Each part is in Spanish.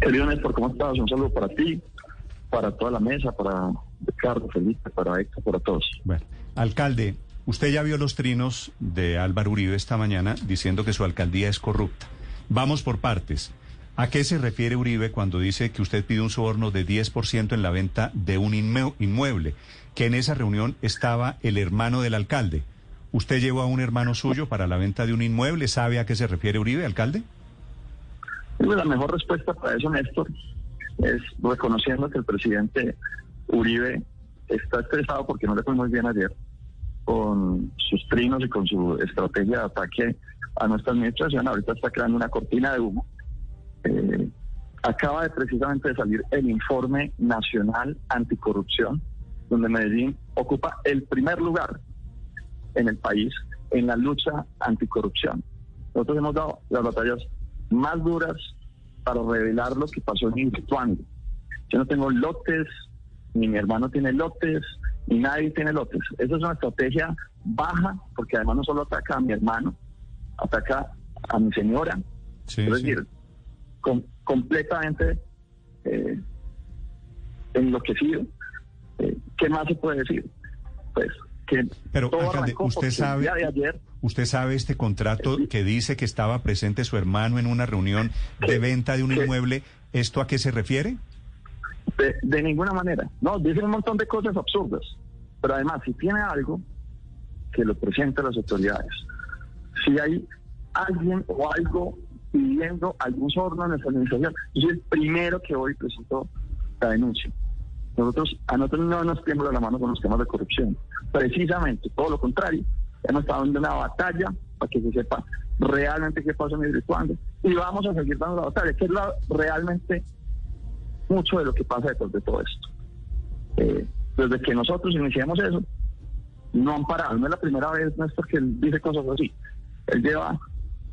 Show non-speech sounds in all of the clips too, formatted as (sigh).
Querido ¿cómo estás? Un saludo para ti, para toda la mesa, para Ricardo, Felipe, para Héctor, para todos. Bueno, alcalde, usted ya vio los trinos de Álvaro Uribe esta mañana diciendo que su alcaldía es corrupta. Vamos por partes. ¿A qué se refiere Uribe cuando dice que usted pide un soborno de 10% en la venta de un inmue- inmueble? Que en esa reunión estaba el hermano del alcalde. ¿Usted llevó a un hermano suyo para la venta de un inmueble? ¿Sabe a qué se refiere Uribe, alcalde? La mejor respuesta para eso, Néstor, es reconociendo que el presidente Uribe está estresado porque no le fue muy bien ayer con sus trinos y con su estrategia de ataque a nuestra administración. Ahorita está creando una cortina de humo. Eh, acaba de precisamente de salir el informe nacional anticorrupción, donde Medellín ocupa el primer lugar en el país en la lucha anticorrupción. Nosotros hemos dado las batallas más duras para revelar lo que pasó en Instituango. Yo no tengo lotes, ni mi hermano tiene lotes, ni nadie tiene lotes. Esa es una estrategia baja, porque además no solo ataca a mi hermano, ataca a mi señora. Sí, es sí. decir, com- completamente eh, enloquecido. Eh, ¿Qué más se puede decir? Pues que Pero, todo alcalde, usted sabe- el día de ayer ¿Usted sabe este contrato que dice que estaba presente su hermano en una reunión de venta de un inmueble? ¿Esto a qué se refiere? De, de ninguna manera. No, dicen un montón de cosas absurdas. Pero además, si tiene algo, que lo presente a las autoridades. Si hay alguien o algo pidiendo algún soborno en nuestra administración, yo soy el primero que hoy presentó la denuncia. Nosotros, a nosotros no nos tiembla la mano con los temas de corrupción. Precisamente, todo lo contrario. Hemos estado dando una batalla para que se sepa realmente qué pasa en cuándo. Y vamos a seguir dando la batalla, que es la, realmente mucho de lo que pasa detrás de todo esto. Eh, desde que nosotros iniciamos eso, no han parado. No es la primera vez, Néstor, que él dice cosas así. Él lleva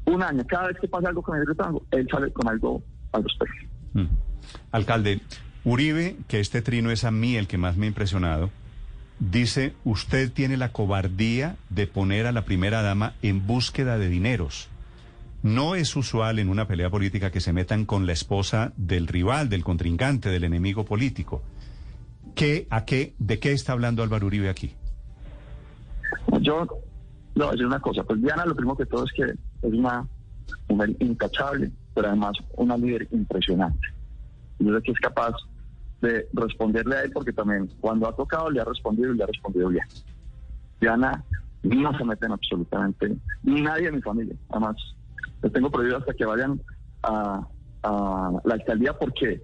un año. Cada vez que pasa algo con el tango, él sale con algo al respecto. Mm. Alcalde, Uribe, que este trino es a mí el que más me ha impresionado, dice, usted tiene la cobardía de poner a la primera dama en búsqueda de dineros. No es usual en una pelea política que se metan con la esposa del rival, del contrincante, del enemigo político. ¿Qué, a qué, ¿De qué está hablando Álvaro Uribe aquí? Yo le voy decir una cosa. Pues Diana, lo primero que todo es que es una mujer intachable, pero además una líder impresionante. Yo sé que es capaz de responderle a él porque también cuando ha tocado le ha respondido y le ha respondido bien. Diana no se mete en absolutamente ni nadie de mi familia. Además, les tengo prohibido hasta que vayan a, la alcaldía porque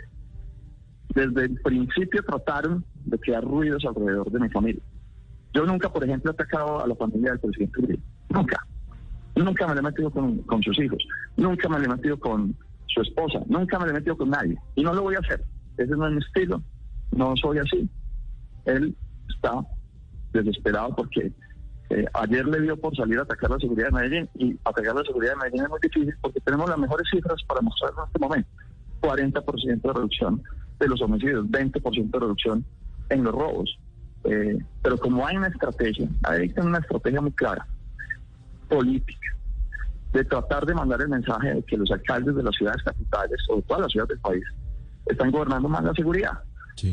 desde el principio trataron de crear ruidos alrededor de mi familia. Yo nunca, por ejemplo, he atacado a la familia del presidente Uribe. Nunca. Nunca me le he metido con, con sus hijos. Nunca me le he metido con su esposa. Nunca me le he metido con nadie. Y no lo voy a hacer. Ese no es mi estilo. No soy así. Él está desesperado porque eh, ayer le dio por salir a atacar la seguridad de Medellín. Y atacar la seguridad de Medellín es muy difícil porque tenemos las mejores cifras para mostrar en este momento. 40% de reducción de los homicidios, 20% de reducción en los robos. Eh, pero como hay una estrategia, hay una estrategia muy clara, política, de tratar de mandar el mensaje de que los alcaldes de las ciudades capitales, de todas las ciudades del país, están gobernando más la seguridad.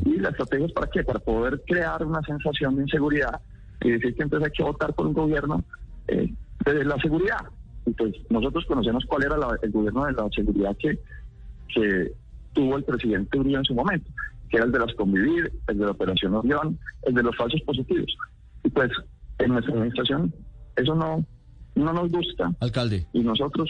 Y la estrategia es para qué? Para poder crear una sensación de inseguridad y decir que entonces hay que votar por un gobierno eh, de la seguridad. Y pues nosotros conocemos cuál era la- el gobierno de la seguridad que, que tuvo el presidente Uribe en su momento, que era el de las convivir, el de la operación Orión, el de los falsos positivos. Y pues en nuestra administración eso no, no nos gusta Alcalde, y nosotros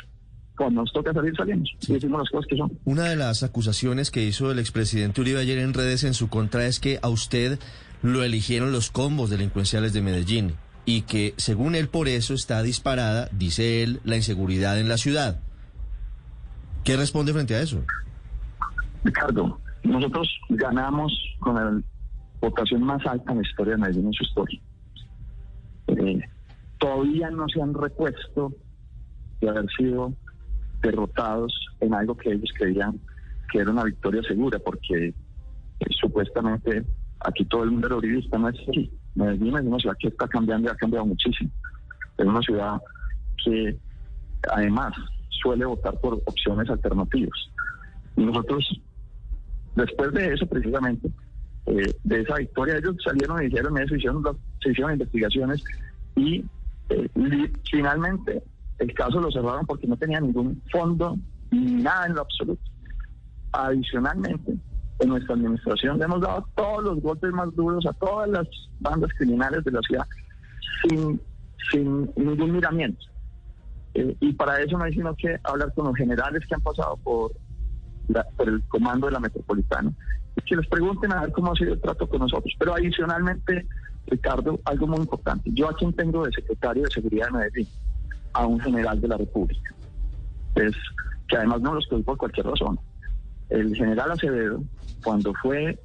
cuando nos toca salir salimos y decimos las cosas que son. una de las acusaciones que hizo el expresidente Uribe ayer en redes en su contra es que a usted lo eligieron los combos delincuenciales de Medellín y que según él por eso está disparada, dice él, la inseguridad en la ciudad. ¿Qué responde frente a eso? Ricardo, nosotros ganamos con la votación más alta en la historia de Medellín en su historia. Eh, todavía no se han repuesto de haber sido derrotados en algo que ellos creían que era una victoria segura, porque eh, supuestamente aquí todo el mundo era uribista, no es así. Medellín es una ciudad que está cambiando y ha cambiado muchísimo. Es una ciudad que además suele votar por opciones alternativas. Y nosotros, después de eso precisamente, eh, de esa victoria, ellos salieron y dijeron eso, hicieron, se hicieron investigaciones y eh, finalmente el caso lo cerraron porque no tenía ningún fondo ni nada en lo absoluto. Adicionalmente, en nuestra administración le hemos dado todos los golpes más duros a todas las bandas criminales de la ciudad sin, sin ningún miramiento. Eh, y para eso no hay sino que hablar con los generales que han pasado por, por el comando de la metropolitana y que les pregunten a ver cómo ha sido el trato con nosotros. Pero adicionalmente, Ricardo, algo muy importante. Yo a quien tengo de secretario de Seguridad de Medellín, a un general de la República. Es que además no lo escogí por cualquier razón. El general Acevedo, cuando fue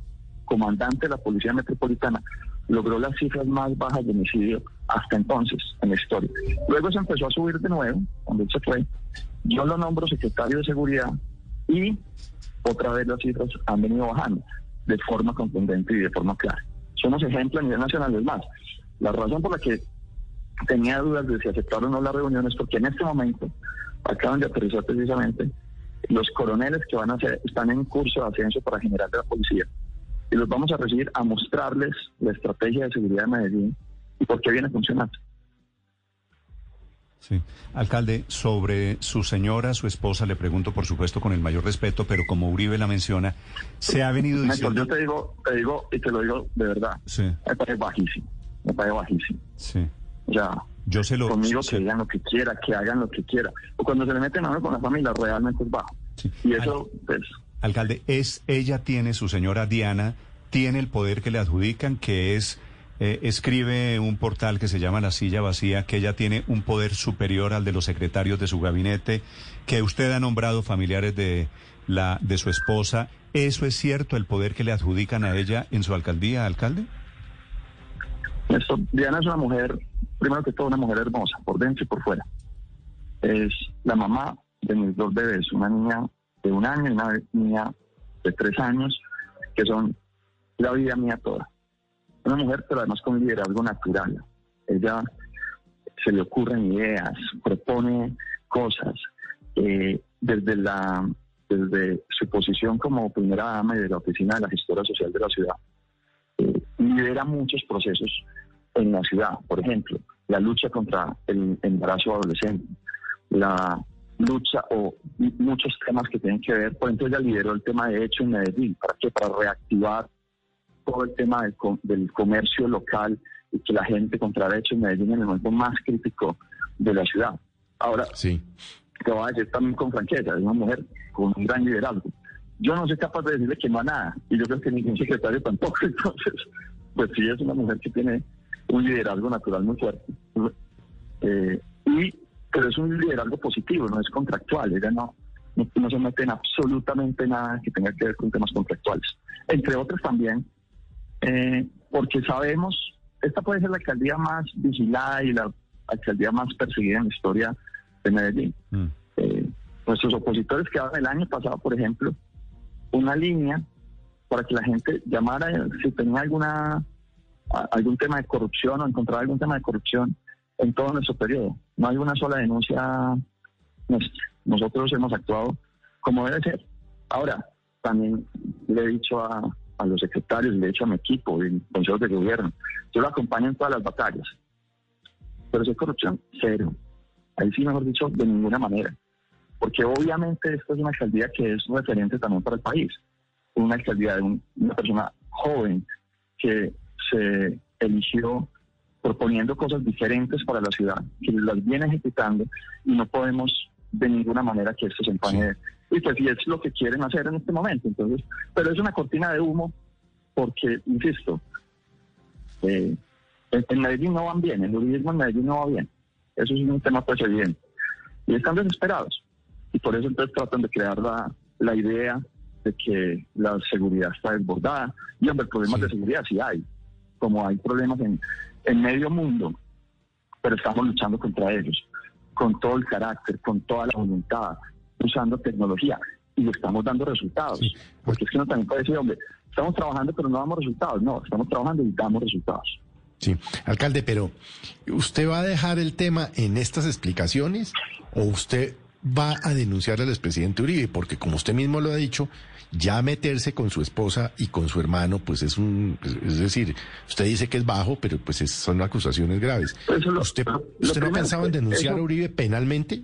comandante de la Policía Metropolitana, logró las cifras más bajas de homicidio hasta entonces en la historia. Luego se empezó a subir de nuevo, cuando él se fue. Yo lo nombro secretario de Seguridad y otra vez las cifras han venido bajando de forma contundente y de forma clara. Somos ejemplo a nivel nacional, es más. La razón por la que tenía dudas de si aceptar o no las reuniones, porque en este momento acaban de aterrizar precisamente los coroneles que van a ser, están en curso de ascenso para general de la policía. Y los vamos a recibir a mostrarles la estrategia de seguridad de Medellín y por qué viene funcionando. Sí. Alcalde, sobre su señora, su esposa, le pregunto, por supuesto, con el mayor respeto, pero como Uribe la menciona, se ha venido diciendo... yo te digo, te digo, y te lo digo de verdad, sí. me parece bajísimo, me parece bajísimo. Sí. Ya, yo se lo, conmigo se, que digan lo que quiera, que hagan lo que quiera. O cuando se le meten a uno con la familia, realmente es bajo. Sí. Y eso, pues... Alcalde, es ella tiene, su señora Diana, tiene el poder que le adjudican, que es... Eh, escribe un portal que se llama La Silla Vacía, que ella tiene un poder superior al de los secretarios de su gabinete, que usted ha nombrado familiares de, la, de su esposa. ¿Eso es cierto, el poder que le adjudican a ella en su alcaldía, alcalde? Diana es una mujer, primero que todo, una mujer hermosa, por dentro y por fuera. Es la mamá de mis dos bebés, una niña de un año y una niña de tres años, que son la vida mía toda. Una mujer, pero además con liderazgo natural. Ella se le ocurren ideas, propone cosas. Eh, desde, la, desde su posición como primera dama y de la oficina de la gestora social de la ciudad, eh, lidera muchos procesos en la ciudad. Por ejemplo, la lucha contra el embarazo adolescente, la lucha o muchos temas que tienen que ver. Por ejemplo, ella lideró el tema de hecho en Medellín. ¿Para qué? Para reactivar todo el tema del, del, comercio local y que la gente comprara hecho en Medellín en el momento más crítico de la ciudad. Ahora, sí. te voy a decir también con franqueza, es una mujer con un gran liderazgo. Yo no soy capaz de decirle que no a nada, y yo creo que ningún secretario tampoco, (laughs) entonces, pues sí es una mujer que tiene un liderazgo natural muy fuerte. Eh, y, pero es un liderazgo positivo, no es contractual, ella no, no, no se mete en absolutamente nada que tenga que ver con temas contractuales. Entre otros también, eh, porque sabemos, esta puede ser la alcaldía más vigilada y la alcaldía más perseguida en la historia de Medellín. Mm. Eh, nuestros opositores quedaron el año pasado, por ejemplo, una línea para que la gente llamara si tenía alguna algún tema de corrupción o encontraba algún tema de corrupción en todo nuestro periodo. No hay una sola denuncia nuestra. Nosotros hemos actuado como debe ser. Ahora, también le he dicho a, a los secretarios, le he dicho a mi equipo, y consejos de gobierno, yo lo acompaño en todas las batallas. Pero si es corrupción, cero. Ahí sí, mejor dicho, de ninguna manera. Porque obviamente esta es una alcaldía que es referente también para el país. Una alcaldía de un, una persona joven que se eligió proponiendo cosas diferentes para la ciudad, que las viene ejecutando y no podemos de ninguna manera que esto se empañe. Y pues si es lo que quieren hacer en este momento. Entonces, pero es una cortina de humo porque, insisto, eh, En, Medellín no van bien, el uribismo en Medellín no va bien. Eso es un tema pues evidente. Y están desesperados. Y por eso entonces tratan de crear la, la idea de que la seguridad está desbordada. Y hombre, problemas de seguridad sí hay, como hay problemas en, en medio mundo, pero estamos luchando contra ellos, con todo el carácter, con toda la voluntad, usando tecnología y le estamos dando resultados. Porque es que uno también puede decir, hombre, estamos trabajando pero no damos resultados. No, estamos trabajando y damos resultados. Sí, alcalde, pero ¿usted va a dejar el tema en estas explicaciones o usted va a denunciar al expresidente Uribe? Porque como usted mismo lo ha dicho, ya meterse con su esposa y con su hermano, pues es un, es decir, usted dice que es bajo, pero pues es- son acusaciones graves. Lo- ¿Usted, lo usted no ha primero, pensado en denunciar eso- a Uribe penalmente?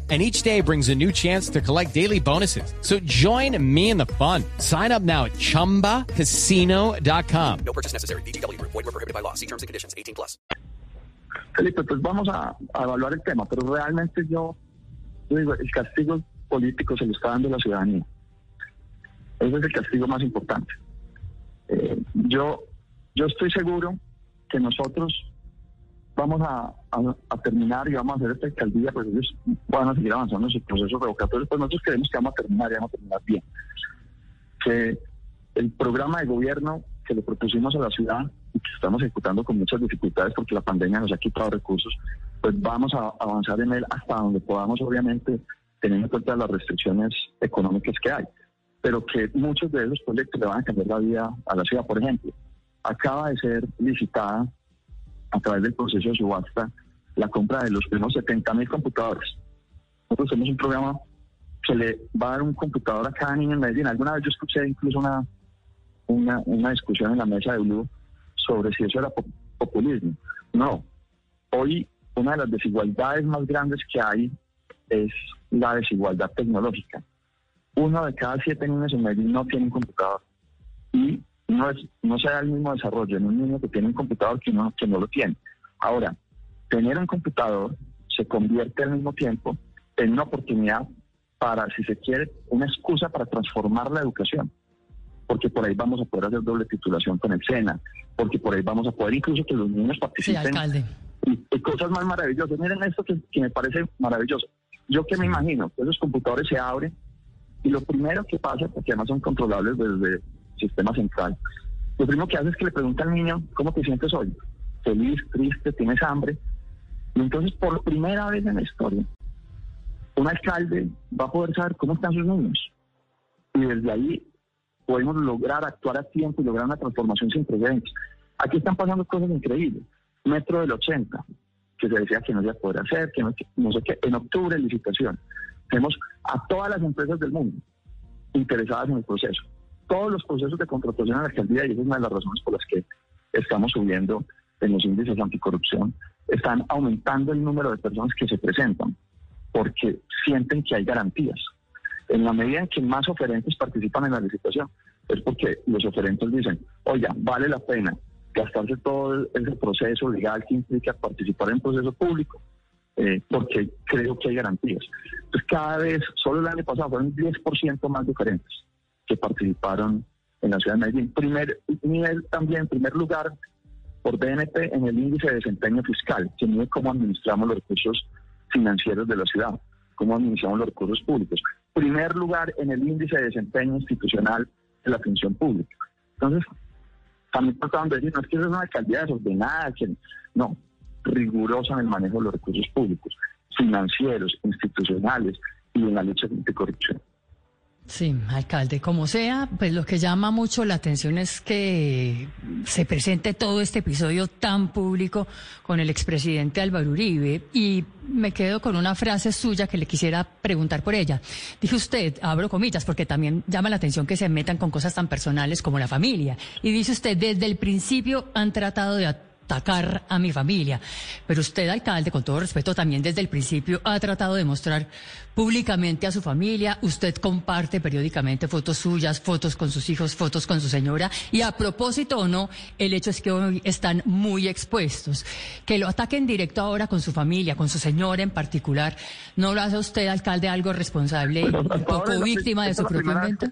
and each day brings a new chance to collect daily bonuses. So join me in the fun. Sign up now at ChumbaCasino.com. No purchase necessary. VGW Group. Void were prohibited by law. See terms and conditions. 18 plus. Felipe, pues vamos a, a evaluar el tema, pero realmente yo, yo digo, el castigo político se lo está dando la ciudadanía. Ese es el castigo más importante. Eh, yo, yo estoy seguro que nosotros vamos a, a- a terminar y vamos a hacer esta alcaldía, pues ellos van a seguir avanzando en su proceso revocatorio, pues nosotros creemos que vamos a terminar y vamos a terminar bien. Que el programa de gobierno que le propusimos a la ciudad y que estamos ejecutando con muchas dificultades porque la pandemia nos ha quitado recursos, pues vamos a avanzar en él hasta donde podamos, obviamente, teniendo en cuenta las restricciones económicas que hay. Pero que muchos de esos proyectos le van a cambiar la vida a la ciudad. Por ejemplo, acaba de ser licitada a través del proceso de subasta la compra de los primeros 70 mil computadores. Nosotros tenemos un programa que le va a dar un computador a cada niño en Medellín. Alguna vez yo escuché incluso una, una, una discusión en la mesa de Blue sobre si eso era pop- populismo. No. Hoy una de las desigualdades más grandes que hay es la desigualdad tecnológica. Uno de cada siete niños en Medellín no tiene un computador. Y no, es, no se da el mismo desarrollo en un niño que tiene un computador que uno que no lo tiene. Ahora, tener un computador se convierte al mismo tiempo en una oportunidad para, si se quiere, una excusa para transformar la educación. Porque por ahí vamos a poder hacer doble titulación con el SENA, porque por ahí vamos a poder incluso que los niños Sí, participen alcalde. y, y cosas más maravillosas. Miren esto que, que me parece maravilloso. Yo que me imagino que esos computadores se abren y lo primero que pasa, porque además son controlables desde sistema central, lo primero que hace es que le pregunta al niño, ¿cómo te sientes hoy? Feliz, triste, tienes hambre. Y entonces, por primera vez en la historia, un alcalde va a poder saber cómo están sus niños. Y desde ahí podemos lograr actuar a tiempo y lograr una transformación sin precedentes. Aquí están pasando cosas increíbles. Metro del 80, que se decía que no se iba a poder hacer, que no, no sé qué. En octubre, licitación. Tenemos a todas las empresas del mundo interesadas en el proceso. Todos los procesos de contratación en la alcaldía, y esa es una de las razones por las que estamos subiendo en los índices anticorrupción, están aumentando el número de personas que se presentan, porque sienten que hay garantías. En la medida en que más oferentes participan en la licitación, es porque los oferentes dicen, oiga, vale la pena gastarse todo ese proceso legal que implica participar en proceso público, eh, porque creo que hay garantías. Entonces, cada vez, solo el año pasado fueron 10% más de oferentes que participaron en la ciudad de Medellín. Primer nivel también, primer lugar, por BNP en el índice de desempeño fiscal, que mide cómo administramos los recursos financieros de la ciudad, cómo administramos los recursos públicos. Primer lugar en el índice de desempeño institucional de la función pública. Entonces, también trataban de decir, no es que eso es una alcaldía desordenada, que no, rigurosa en el manejo de los recursos públicos, financieros, institucionales y en la lucha anticorrupción. Sí, alcalde, como sea, pues lo que llama mucho la atención es que se presente todo este episodio tan público con el expresidente Álvaro Uribe y me quedo con una frase suya que le quisiera preguntar por ella. Dije usted, abro comillas, porque también llama la atención que se metan con cosas tan personales como la familia. Y dice usted, desde el principio han tratado de atacar a mi familia. Pero usted, alcalde, con todo respeto, también desde el principio ha tratado de mostrar públicamente a su familia. Usted comparte periódicamente fotos suyas, fotos con sus hijos, fotos con su señora. Y a propósito o no, el hecho es que hoy están muy expuestos. Que lo ataquen directo ahora con su familia, con su señora en particular, ¿no lo hace usted, alcalde, algo responsable y Pero un poco víctima de su propio invento?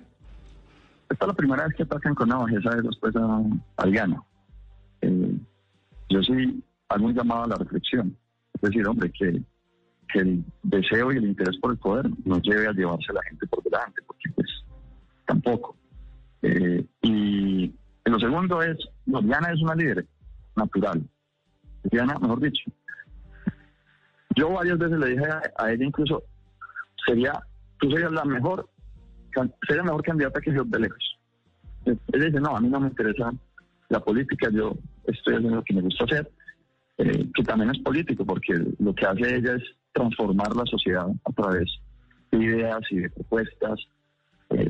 Esta es la primera vez que atacan con una bajeza de después a, a Diana. Eh, yo sí hago un llamado a la reflexión. Es decir, hombre, que, el deseo y el interés por el poder no lleve a llevarse a la gente por delante, porque pues tampoco. Eh, y lo segundo es, no, es una líder natural. Diana, mejor dicho. Yo varias veces le dije a, ella incluso, sería, tú serías la mejor sería mejor candidata que yo de lejos. Ella dice, no, a mí no me interesa la política, yo estoy haciendo lo que me gusta hacer, eh, que también es político, porque lo que hace ella es transformar la sociedad a través de ideas y de propuestas. eh,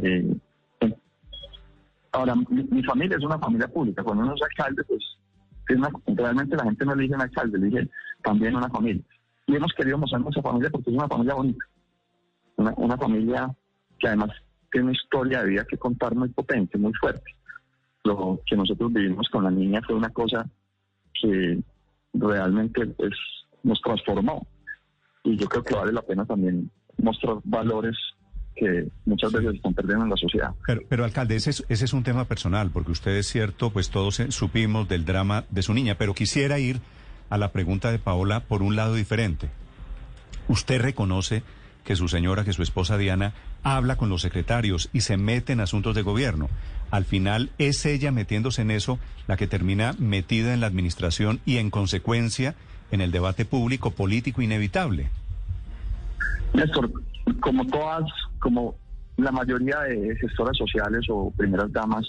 eh. Ahora, mi, mi familia es una familia pública, cuando uno es alcalde, pues realmente la gente no elige un alcalde, elige también una familia. Y hemos querido mostrar nuestra familia porque es una familia bonita, una, una familia que además tiene una historia de vida que contar muy potente, muy fuerte. Lo que nosotros vivimos con la niña fue una cosa que realmente es, nos transformó. Y yo creo que vale la pena también mostrar valores que muchas veces están perdiendo en la sociedad. Pero, pero alcalde, ese es, ese es un tema personal, porque usted es cierto, pues todos eh, supimos del drama de su niña, pero quisiera ir a la pregunta de Paola por un lado diferente. ¿Usted reconoce que su señora, que su esposa Diana, habla con los secretarios y se mete en asuntos de gobierno? Al final es ella metiéndose en eso la que termina metida en la administración y en consecuencia en el debate público político inevitable. Néstor, como todas, como la mayoría de gestoras sociales o primeras damas,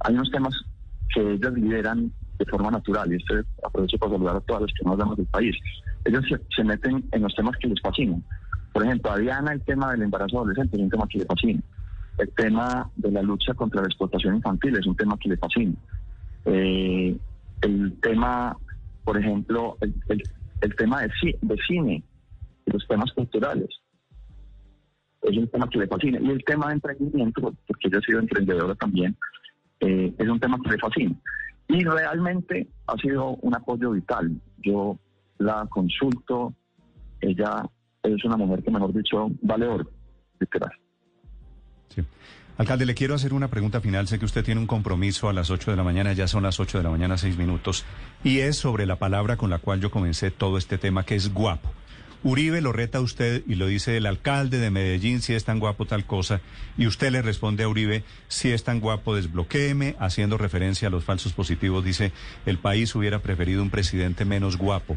hay unos temas que ellas lideran de forma natural y este aprovecho para saludar a todas las primeras damas del país. Ellas se, se meten en los temas que les fascinan. Por ejemplo, a Diana el tema del embarazo adolescente es un tema que le fascina. El tema de la lucha contra la explotación infantil es un tema que le fascina. Eh, el tema, por ejemplo, el, el- tema de, de cine y los temas culturales es un tema que le fascina. Y el tema de emprendimiento, porque ella ha sido emprendedora también, eh, es un tema que le fascina. Y realmente ha sido un apoyo vital. Yo la consulto, ella es una mujer que, mejor dicho, vale oro. Sí. Alcalde, le quiero hacer una pregunta final. Sé que usted tiene un compromiso a las 8 de la mañana, ya son las 8 de la mañana, 6 minutos, y es sobre la palabra con la cual yo comencé todo este tema, que es guapo. Uribe lo reta a usted y lo dice el alcalde de Medellín, si es tan guapo tal cosa, y usted le responde a Uribe, si es tan guapo, desbloquéeme, haciendo referencia a los falsos positivos, dice, el país hubiera preferido un presidente menos guapo.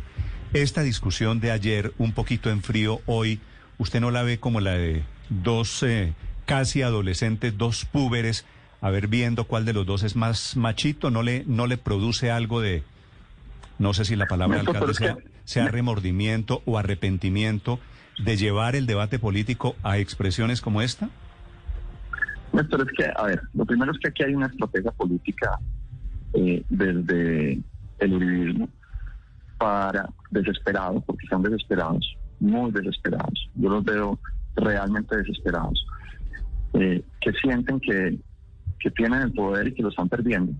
Esta discusión de ayer, un poquito en frío, hoy, ¿usted no la ve como la de dos eh, casi adolescentes, dos púberes, a ver viendo cuál de los dos es más machito? ¿No le, no le produce algo de, no sé si la palabra alcalde sea remordimiento o arrepentimiento de llevar el debate político a expresiones como esta? Néstor, es que, a ver, lo primero es que aquí hay una estrategia política eh, desde el uribismo para desesperados, porque están desesperados, muy desesperados. Yo los veo realmente desesperados, eh, que sienten que, que tienen el poder y que lo están perdiendo.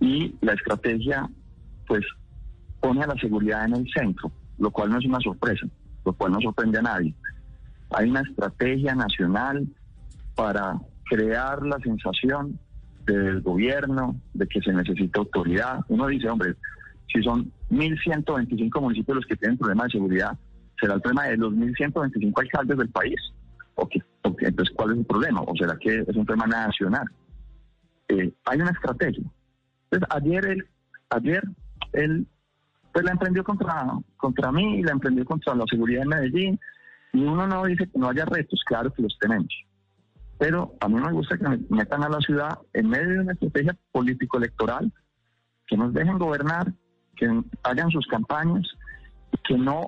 Y la estrategia, pues, pone a la seguridad en el centro, lo cual no es una sorpresa, lo cual no sorprende a nadie. Hay una estrategia nacional para crear la sensación del gobierno de que se necesita autoridad. Uno dice, hombre, si son 1.125 municipios los que tienen problemas de seguridad, ¿será el problema de los 1.125 alcaldes del país? ¿O qué? Entonces, ¿cuál es el problema? ¿O será que es un tema nacional? Eh, hay una estrategia. Entonces, ayer él, ayer él pues la emprendió contra, contra mí, la emprendió contra la seguridad de Medellín, y uno no dice que no haya retos, claro que los tenemos. Pero a mí me gusta que me metan a la ciudad en medio de una estrategia político-electoral, que nos dejen gobernar, que hagan sus campañas, que no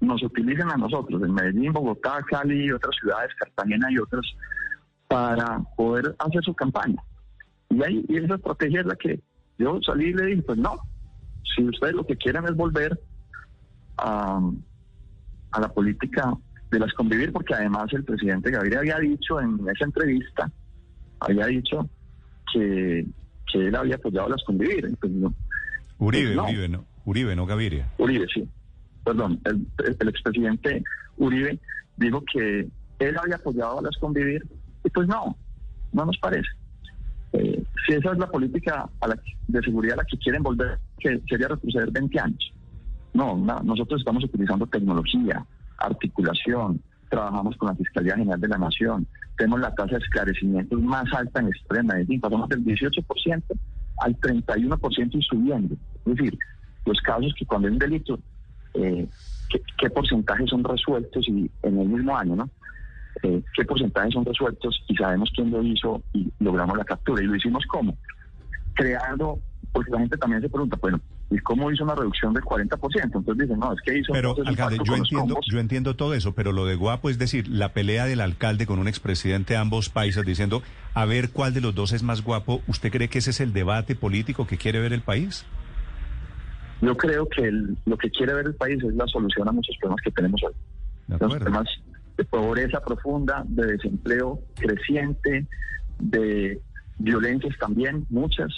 nos utilicen a nosotros, en Medellín, Bogotá, Cali y otras ciudades, Cartagena y otras, para poder hacer su campaña. Y, ahí, y esa estrategia es la que yo salí y le dije, pues no, si ustedes lo que quieren es volver a, a la política de las convivir, porque además el presidente Gaviria había dicho en esa entrevista, había dicho que, que él había apoyado las convivir. Entonces, Uribe, no. Uribe, no, Uribe, no Gaviria. Uribe, sí. Perdón, el, el expresidente Uribe dijo que él había apoyado a las convivir y pues no, no nos parece. Eh, si esa es la política a la de seguridad a la que quieren volver, que sería retroceder 20 años. No, no, nosotros estamos utilizando tecnología, articulación, trabajamos con la Fiscalía General de la Nación, tenemos la tasa de esclarecimientos más alta en la historia de Medellín, pasamos del 18% al 31% y subiendo. Es decir, los casos que cuando hay un delito, eh, ¿qué, qué porcentajes son resueltos y en el mismo año, ¿no? Eh, ¿Qué porcentajes son resueltos y sabemos quién lo hizo y logramos la captura? ¿Y lo hicimos cómo? Creando, porque la gente también se pregunta, bueno, ¿y cómo hizo una reducción del 40%? Entonces dicen, no, es que hizo... Pero, alcalde, yo entiendo, yo entiendo todo eso, pero lo de Guapo es decir, la pelea del alcalde con un expresidente de ambos países diciendo a ver cuál de los dos es más guapo, ¿usted cree que ese es el debate político que quiere ver el país? Yo creo que el- lo que quiere ver el país es la solución a muchos problemas que tenemos hoy. Los temas de pobreza profunda, de desempleo creciente, de violencias también, muchas,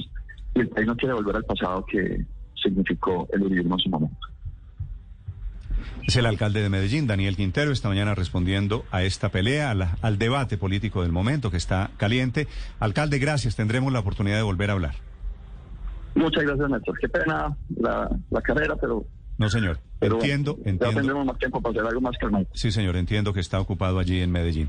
y el país no quiere volver al pasado que significó el uribismo en su momento. Es el alcalde de Medellín, Daniel Quintero, esta mañana respondiendo a esta pelea, al debate político del momento que está caliente. Alcalde, gracias, tendremos la oportunidad de volver a hablar. Muchas gracias, Néstor. Qué pena la, la carrera, pero, No, señor, pero bueno, entiendo, ya entiendo. tendremos más tiempo para hacer algo más calmado. Sí, señor, entiendo que está ocupado allí en Medellín.